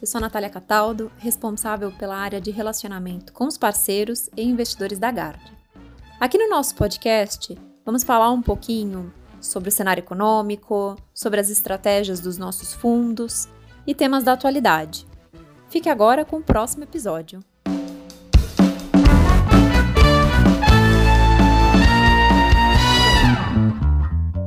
eu sou a Natália Cataldo, responsável pela área de relacionamento com os parceiros e investidores da Gard. Aqui no nosso podcast, vamos falar um pouquinho sobre o cenário econômico, sobre as estratégias dos nossos fundos e temas da atualidade. Fique agora com o próximo episódio.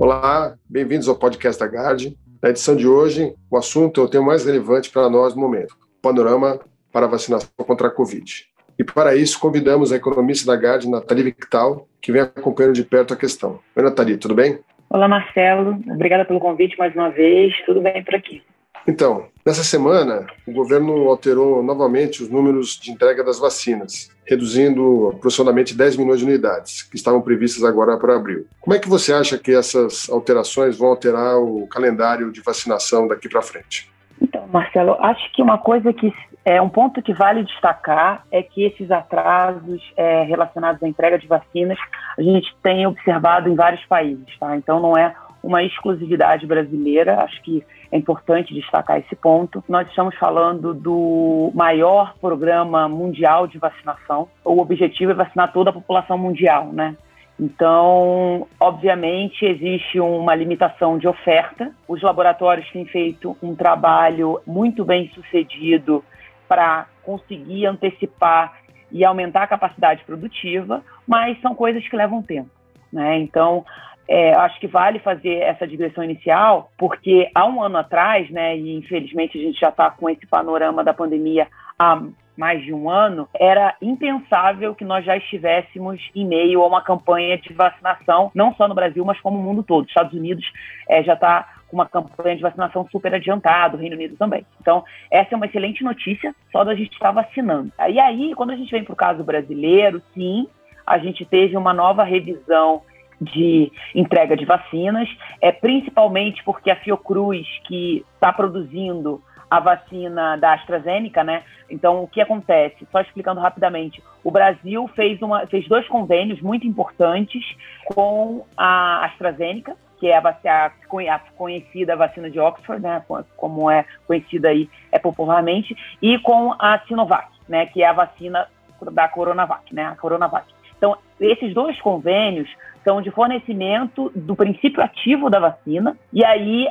Olá, bem-vindos ao podcast da Gard. Na edição de hoje, o assunto é o tema mais relevante para nós no momento: panorama para a vacinação contra a Covid. E para isso, convidamos a economista da GAD, Nathalie Victal, que vem acompanhando de perto a questão. Oi, Nathalie, tudo bem? Olá, Marcelo. Obrigada pelo convite mais uma vez. Tudo bem por aqui? Então, nessa semana, o governo alterou novamente os números de entrega das vacinas, reduzindo aproximadamente 10 milhões de unidades, que estavam previstas agora para abril. Como é que você acha que essas alterações vão alterar o calendário de vacinação daqui para frente? Então, Marcelo, acho que uma coisa que é um ponto que vale destacar é que esses atrasos é, relacionados à entrega de vacinas a gente tem observado em vários países, tá? Então não é uma exclusividade brasileira. Acho que é importante destacar esse ponto. Nós estamos falando do maior programa mundial de vacinação. O objetivo é vacinar toda a população mundial, né? Então, obviamente, existe uma limitação de oferta. Os laboratórios têm feito um trabalho muito bem sucedido para conseguir antecipar e aumentar a capacidade produtiva, mas são coisas que levam tempo. Né? Então, é, acho que vale fazer essa digressão inicial, porque há um ano atrás, né, e infelizmente a gente já está com esse panorama da pandemia há mais de um ano, era impensável que nós já estivéssemos em meio a uma campanha de vacinação, não só no Brasil, mas como no mundo todo. Estados Unidos é, já está com uma campanha de vacinação super adiantada, o Reino Unido também. Então, essa é uma excelente notícia, só da gente estar vacinando. E aí, quando a gente vem para o caso brasileiro, sim, a gente teve uma nova revisão de entrega de vacinas, é principalmente porque a Fiocruz, que está produzindo a vacina da AstraZeneca, né? Então, o que acontece? Só explicando rapidamente, o Brasil fez, uma, fez dois convênios muito importantes com a AstraZeneca, que é a, a, conhecida vacina de Oxford, né, como é conhecida aí é popularmente, e com a Sinovac, né, que é a vacina da Coronavac, né, a Coronavac. Então, esses dois convênios são de fornecimento do princípio ativo da vacina, e aí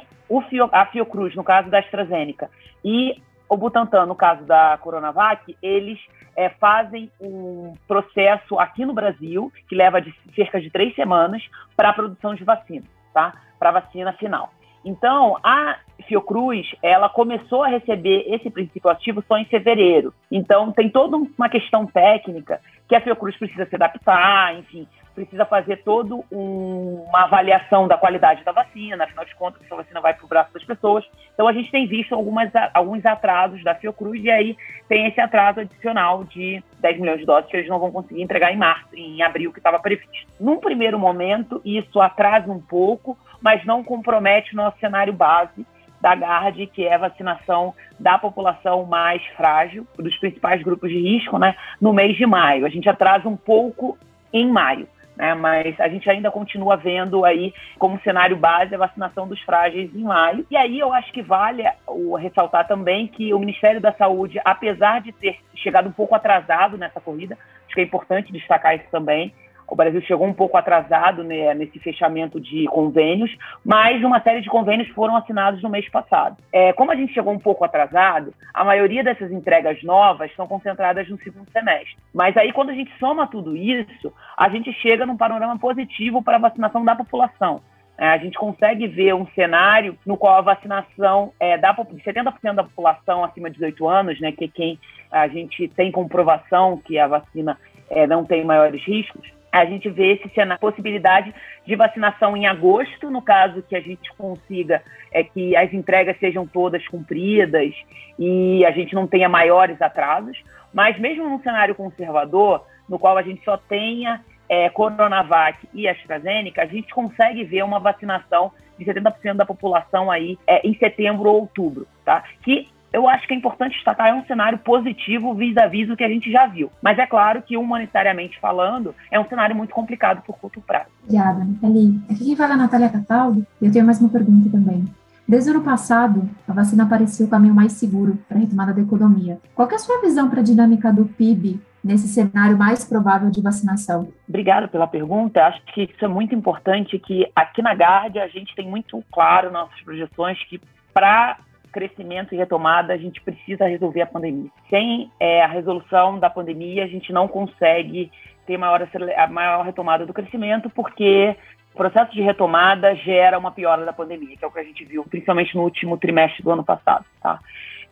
Fio, a Fiocruz, no caso da AstraZeneca, e o Butantan, no caso da Coronavac, eles é, fazem um processo aqui no Brasil, que leva de cerca de três semanas, para a produção de vacina, tá? Para a vacina final. Então, a Fiocruz, ela começou a receber esse princípio ativo só em fevereiro. Então, tem toda uma questão técnica que a Fiocruz precisa se adaptar, enfim, precisa fazer toda um, uma avaliação da qualidade da vacina, afinal de contas, essa vacina vai para o braço das pessoas. Então, a gente tem visto algumas, alguns atrasos da Fiocruz e aí tem esse atraso adicional de 10 milhões de doses que eles não vão conseguir entregar em março, em abril, que estava previsto. Num primeiro momento, isso atrasa um pouco, mas não compromete o nosso cenário base da GARD, que é a vacinação da população mais frágil, dos principais grupos de risco, né, no mês de maio. A gente atrasa um pouco em maio né? Mas a gente ainda continua vendo aí como cenário base a vacinação dos frágeis em maio. E aí eu acho que vale o ressaltar também que o Ministério da Saúde, apesar de ter chegado um pouco atrasado nessa corrida, acho que é importante destacar isso também, o Brasil chegou um pouco atrasado né, nesse fechamento de convênios, mas uma série de convênios foram assinados no mês passado. É, como a gente chegou um pouco atrasado, a maioria dessas entregas novas estão concentradas no segundo semestre. Mas aí, quando a gente soma tudo isso, a gente chega num panorama positivo para a vacinação da população. É, a gente consegue ver um cenário no qual a vacinação é, da, de 70% da população acima de 18 anos, né, que é quem a gente tem comprovação que a vacina é, não tem maiores riscos, a gente vê esse cenário, possibilidade de vacinação em agosto, no caso que a gente consiga é que as entregas sejam todas cumpridas e a gente não tenha maiores atrasos, mas mesmo num cenário conservador, no qual a gente só tenha é, Coronavac e AstraZeneca, a gente consegue ver uma vacinação de 70% da população aí é, em setembro ou outubro, tá? Que eu acho que é importante destacar, é um cenário positivo vis-à-vis do que a gente já viu. Mas é claro que, humanitariamente falando, é um cenário muito complicado por curto prazo. Obrigada, Nathalie. Aqui quem fala é a Natália Cataldo, e eu tenho mais uma pergunta também. Desde o ano passado, a vacina parecia o caminho mais seguro para a retomada da economia. Qual é a sua visão para a dinâmica do PIB nesse cenário mais provável de vacinação? Obrigada pela pergunta. Acho que isso é muito importante que aqui na GARD a gente tem muito claro nossas projeções que para crescimento e retomada a gente precisa resolver a pandemia. Sem é, a resolução da pandemia a gente não consegue ter maior, a maior retomada do crescimento porque o processo de retomada gera uma piora da pandemia, que é o que a gente viu, principalmente no último trimestre do ano passado. Tá?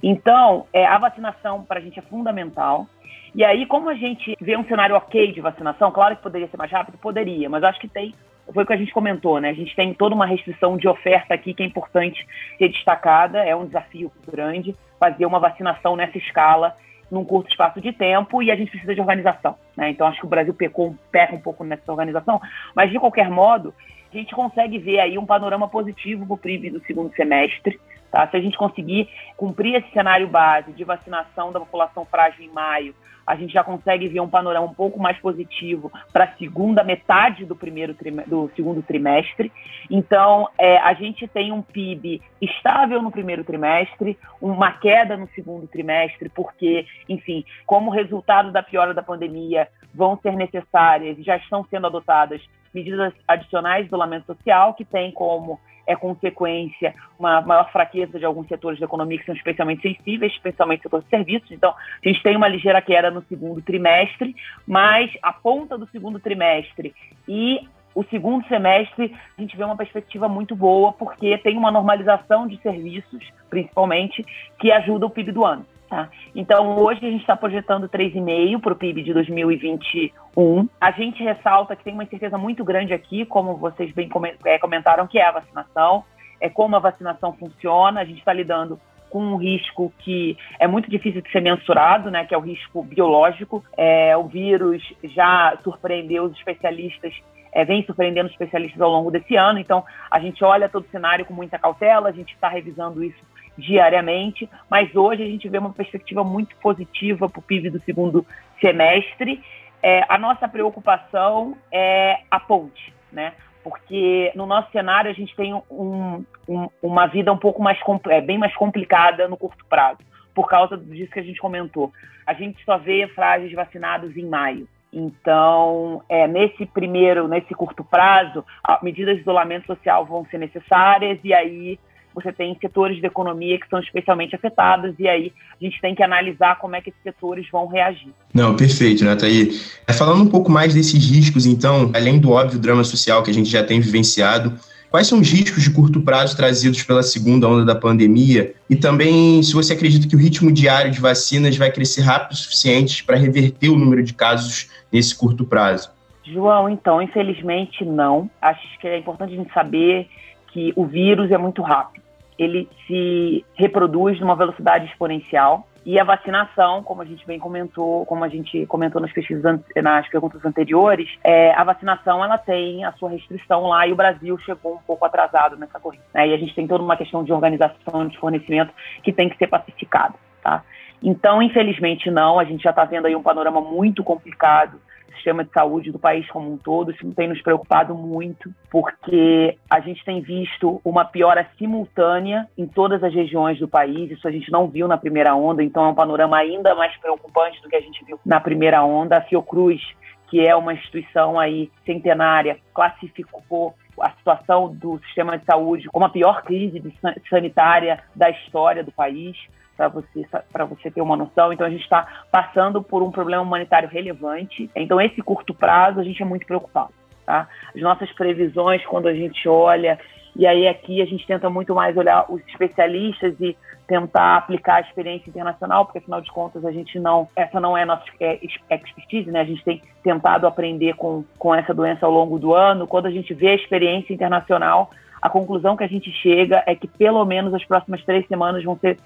Então, é, a vacinação para a gente é fundamental. E aí, como a gente vê um cenário ok de vacinação, claro que poderia ser mais rápido, poderia, mas acho que tem, foi o que a gente comentou, né? A gente tem toda uma restrição de oferta aqui que é importante ser destacada, é um desafio grande fazer uma vacinação nessa escala num curto espaço de tempo e a gente precisa de organização, né? Então acho que o Brasil pecou, peca um pouco nessa organização, mas de qualquer modo, a gente consegue ver aí um panorama positivo para o PRIB do segundo semestre, tá? Se a gente conseguir cumprir esse cenário base de vacinação da população frágil em maio, a gente já consegue ver um panorama um pouco mais positivo para a segunda metade do primeiro do segundo trimestre. Então, é, a gente tem um PIB estável no primeiro trimestre, uma queda no segundo trimestre, porque, enfim, como resultado da piora da pandemia, vão ser necessárias e já estão sendo adotadas medidas adicionais de isolamento social, que tem como é consequência uma maior fraqueza de alguns setores da economia que são especialmente sensíveis, especialmente o setor de serviços. Então, a gente tem uma ligeira queda no segundo trimestre, mas a ponta do segundo trimestre e o segundo semestre a gente vê uma perspectiva muito boa, porque tem uma normalização de serviços, principalmente, que ajuda o PIB do ano. Tá? Então, hoje a gente está projetando 3,5% para o PIB de 2021. A gente ressalta que tem uma incerteza muito grande aqui, como vocês bem é, comentaram, que é a vacinação, é como a vacinação funciona. A gente está lidando com um risco que é muito difícil de ser mensurado, né, que é o risco biológico. É, o vírus já surpreendeu os especialistas é, vem surpreendendo os especialistas ao longo desse ano. Então, a gente olha todo o cenário com muita cautela, a gente está revisando isso diariamente, mas hoje a gente vê uma perspectiva muito positiva para o PIB do segundo semestre. É, a nossa preocupação é a ponte, né? Porque no nosso cenário a gente tem um, um, uma vida um pouco mais é, bem mais complicada no curto prazo, por causa disso que a gente comentou. A gente só vê frágeis vacinados em maio. Então, é, nesse primeiro, nesse curto prazo, medidas de isolamento social vão ser necessárias e aí você tem setores da economia que são especialmente afetados, e aí a gente tem que analisar como é que esses setores vão reagir. Não, perfeito, né, Thaí? É, falando um pouco mais desses riscos, então, além do óbvio drama social que a gente já tem vivenciado, Quais são os riscos de curto prazo trazidos pela segunda onda da pandemia? E também, se você acredita que o ritmo diário de vacinas vai crescer rápido o suficiente para reverter o número de casos nesse curto prazo? João, então, infelizmente não. Acho que é importante a gente saber que o vírus é muito rápido. Ele se reproduz numa velocidade exponencial e a vacinação, como a gente bem comentou, como a gente comentou nas pesquisas, nas perguntas anteriores, é, a vacinação ela tem a sua restrição lá e o Brasil chegou um pouco atrasado nessa corrida. Né? E a gente tem toda uma questão de organização de fornecimento que tem que ser pacificada, tá? Então, infelizmente, não. A gente já está vendo aí um panorama muito complicado sistema de saúde do país como um todo. Isso tem nos preocupado muito, porque a gente tem visto uma piora simultânea em todas as regiões do país. Isso a gente não viu na primeira onda, então é um panorama ainda mais preocupante do que a gente viu na primeira onda. A Fiocruz, que é uma instituição aí centenária, classificou a situação do sistema de saúde como a pior crise sanitária da história do país para você, você ter uma noção. Então, a gente está passando por um problema humanitário relevante. Então, esse curto prazo, a gente é muito preocupado. Tá? As nossas previsões, quando a gente olha, e aí aqui a gente tenta muito mais olhar os especialistas e tentar aplicar a experiência internacional, porque afinal de contas a gente não, essa não é nossa é, expertise, né? A gente tem tentado aprender com, com essa doença ao longo do ano. Quando a gente vê a experiência internacional, a conclusão que a gente chega é que pelo menos as próximas três semanas vão ser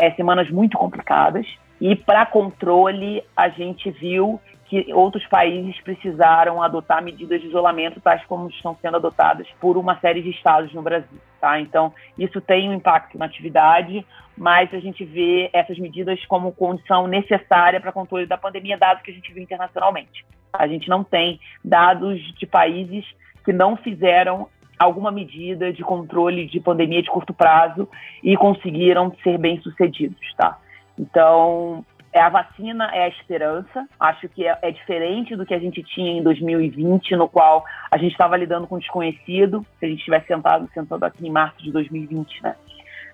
é, semanas muito complicadas. E para controle, a gente viu que outros países precisaram adotar medidas de isolamento, tais como estão sendo adotadas por uma série de estados no Brasil. Tá? Então, isso tem um impacto na atividade, mas a gente vê essas medidas como condição necessária para controle da pandemia, dados que a gente viu internacionalmente. A gente não tem dados de países que não fizeram alguma medida de controle de pandemia de curto prazo e conseguiram ser bem sucedidos, tá? Então, é a vacina é a esperança. Acho que é, é, diferente do que a gente tinha em 2020, no qual a gente estava lidando com desconhecido. Se a gente tivesse sentado, sentado aqui em março de 2020, né?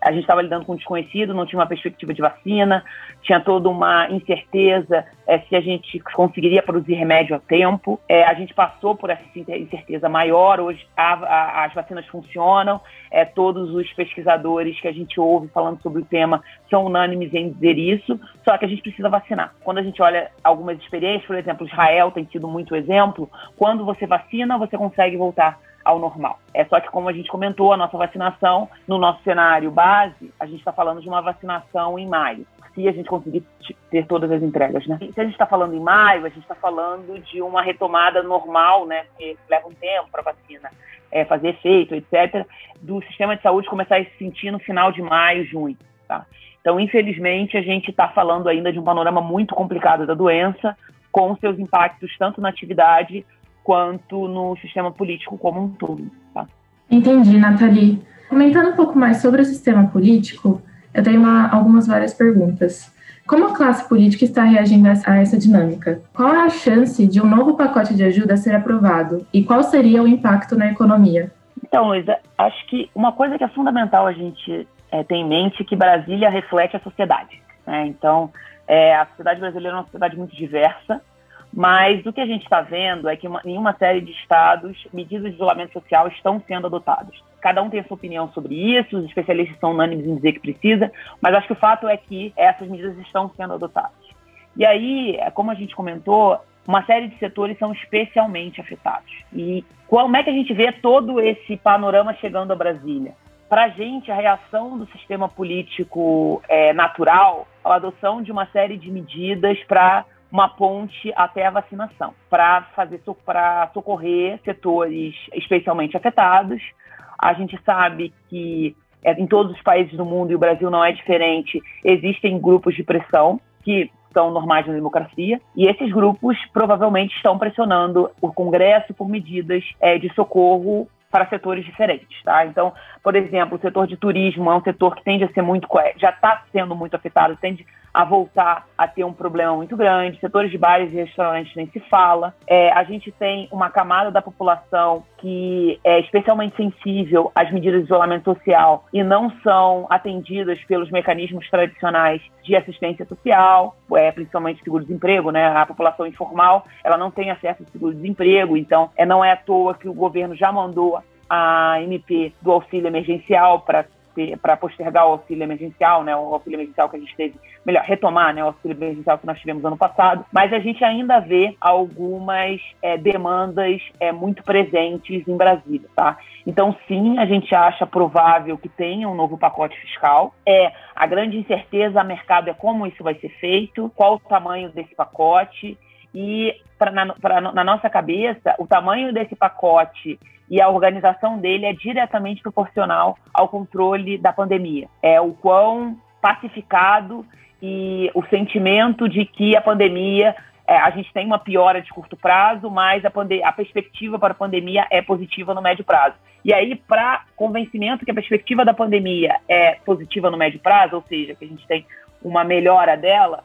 A gente estava lidando com um desconhecido, não tinha uma perspectiva de vacina, tinha toda uma incerteza é, se a gente conseguiria produzir remédio a tempo. É, a gente passou por essa incerteza maior, hoje a, a, as vacinas funcionam, é, todos os pesquisadores que a gente ouve falando sobre o tema são unânimes em dizer isso, só que a gente precisa vacinar. Quando a gente olha algumas experiências, por exemplo, Israel tem sido muito exemplo, quando você vacina, você consegue voltar ao normal. É só que, como a gente comentou, a nossa vacinação, no nosso cenário base, a gente está falando de uma vacinação em maio, se a gente conseguir ter todas as entregas, né? Se a gente está falando em maio, a gente está falando de uma retomada normal, né? Porque leva um tempo para a vacina é, fazer efeito, etc., do sistema de saúde começar a se sentir no final de maio, junho, tá? Então, infelizmente, a gente está falando ainda de um panorama muito complicado da doença, com seus impactos tanto na atividade quanto no sistema político como um todo. Tá? Entendi, Nathalie. Comentando um pouco mais sobre o sistema político, eu tenho uma, algumas várias perguntas. Como a classe política está reagindo a essa dinâmica? Qual é a chance de um novo pacote de ajuda ser aprovado? E qual seria o impacto na economia? Então, Luísa, acho que uma coisa que é fundamental a gente é, ter em mente é que Brasília reflete a sociedade. Né? Então, é, a sociedade brasileira é uma sociedade muito diversa, mas o que a gente está vendo é que uma, em uma série de estados, medidas de isolamento social estão sendo adotadas. Cada um tem a sua opinião sobre isso, os especialistas são unânimes em dizer que precisa, mas acho que o fato é que essas medidas estão sendo adotadas. E aí, como a gente comentou, uma série de setores são especialmente afetados. E como é que a gente vê todo esse panorama chegando a Brasília? Para a gente, a reação do sistema político é, natural, a adoção de uma série de medidas para uma ponte até a vacinação, para fazer para socorrer setores especialmente afetados. A gente sabe que é, em todos os países do mundo e o Brasil não é diferente, existem grupos de pressão que são normais na democracia, e esses grupos provavelmente estão pressionando o Congresso por medidas é, de socorro para setores diferentes, tá? Então, por exemplo, o setor de turismo é um setor que tende a ser muito, já está sendo muito afetado, tende a voltar a ter um problema muito grande. Setores de bares e restaurantes nem se fala. É, a gente tem uma camada da população que é especialmente sensível às medidas de isolamento social e não são atendidas pelos mecanismos tradicionais de assistência social, é, principalmente seguro-desemprego, né? A população informal, ela não tem acesso ao seguro-desemprego, então é, não é à toa que o governo já mandou a MP do auxílio emergencial para para postergar o auxílio emergencial, né, o auxílio emergencial que a gente teve, melhor, retomar né, o auxílio emergencial que nós tivemos ano passado, mas a gente ainda vê algumas é, demandas é, muito presentes em Brasília, tá? Então, sim, a gente acha provável que tenha um novo pacote fiscal. É a grande incerteza a mercado é como isso vai ser feito, qual o tamanho desse pacote e pra, na, pra, na nossa cabeça, o tamanho desse pacote e a organização dele é diretamente proporcional ao controle da pandemia. É o quão pacificado e o sentimento de que a pandemia é, a gente tem uma piora de curto prazo, mas a, a, perspectiva para a pandemia é positiva no médio prazo. E aí, para convencimento que a perspectiva da pandemia é positiva no médio prazo, ou seja, que a gente tem uma melhora dela,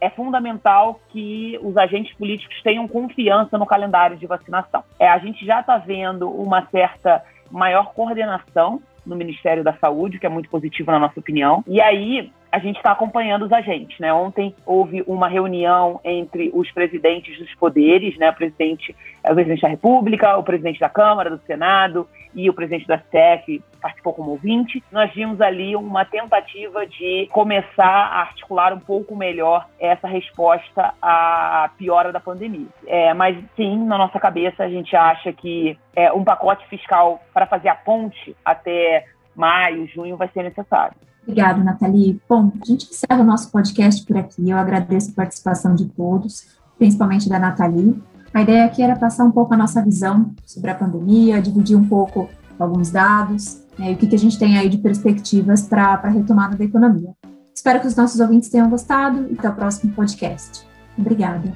é fundamental que os agentes políticos tenham confiança no calendário de vacinação. É, a gente já está vendo uma certa maior coordenação no Ministério da Saúde, que é muito positivo na nossa opinião. E aí a gente está acompanhando os agentes, né? Ontem houve uma reunião entre os presidentes dos poderes, né? O presidente, o presidente da República, o presidente da Câmara, do Senado e o presidente da STF participou como ouvinte. Nós vimos ali uma tentativa de começar a articular um pouco melhor essa resposta à piora da pandemia. É, mas sim, na nossa cabeça a gente acha que é, um pacote fiscal para fazer a ponte até maio, junho vai ser necessário. Obrigada, Nathalie. Bom, a gente encerra o nosso podcast por aqui. Eu agradeço a participação de todos, principalmente da Nathalie. A ideia aqui era passar um pouco a nossa visão sobre a pandemia, dividir um pouco alguns dados né, e o que, que a gente tem aí de perspectivas para a retomada da economia. Espero que os nossos ouvintes tenham gostado e até o próximo podcast. Obrigada.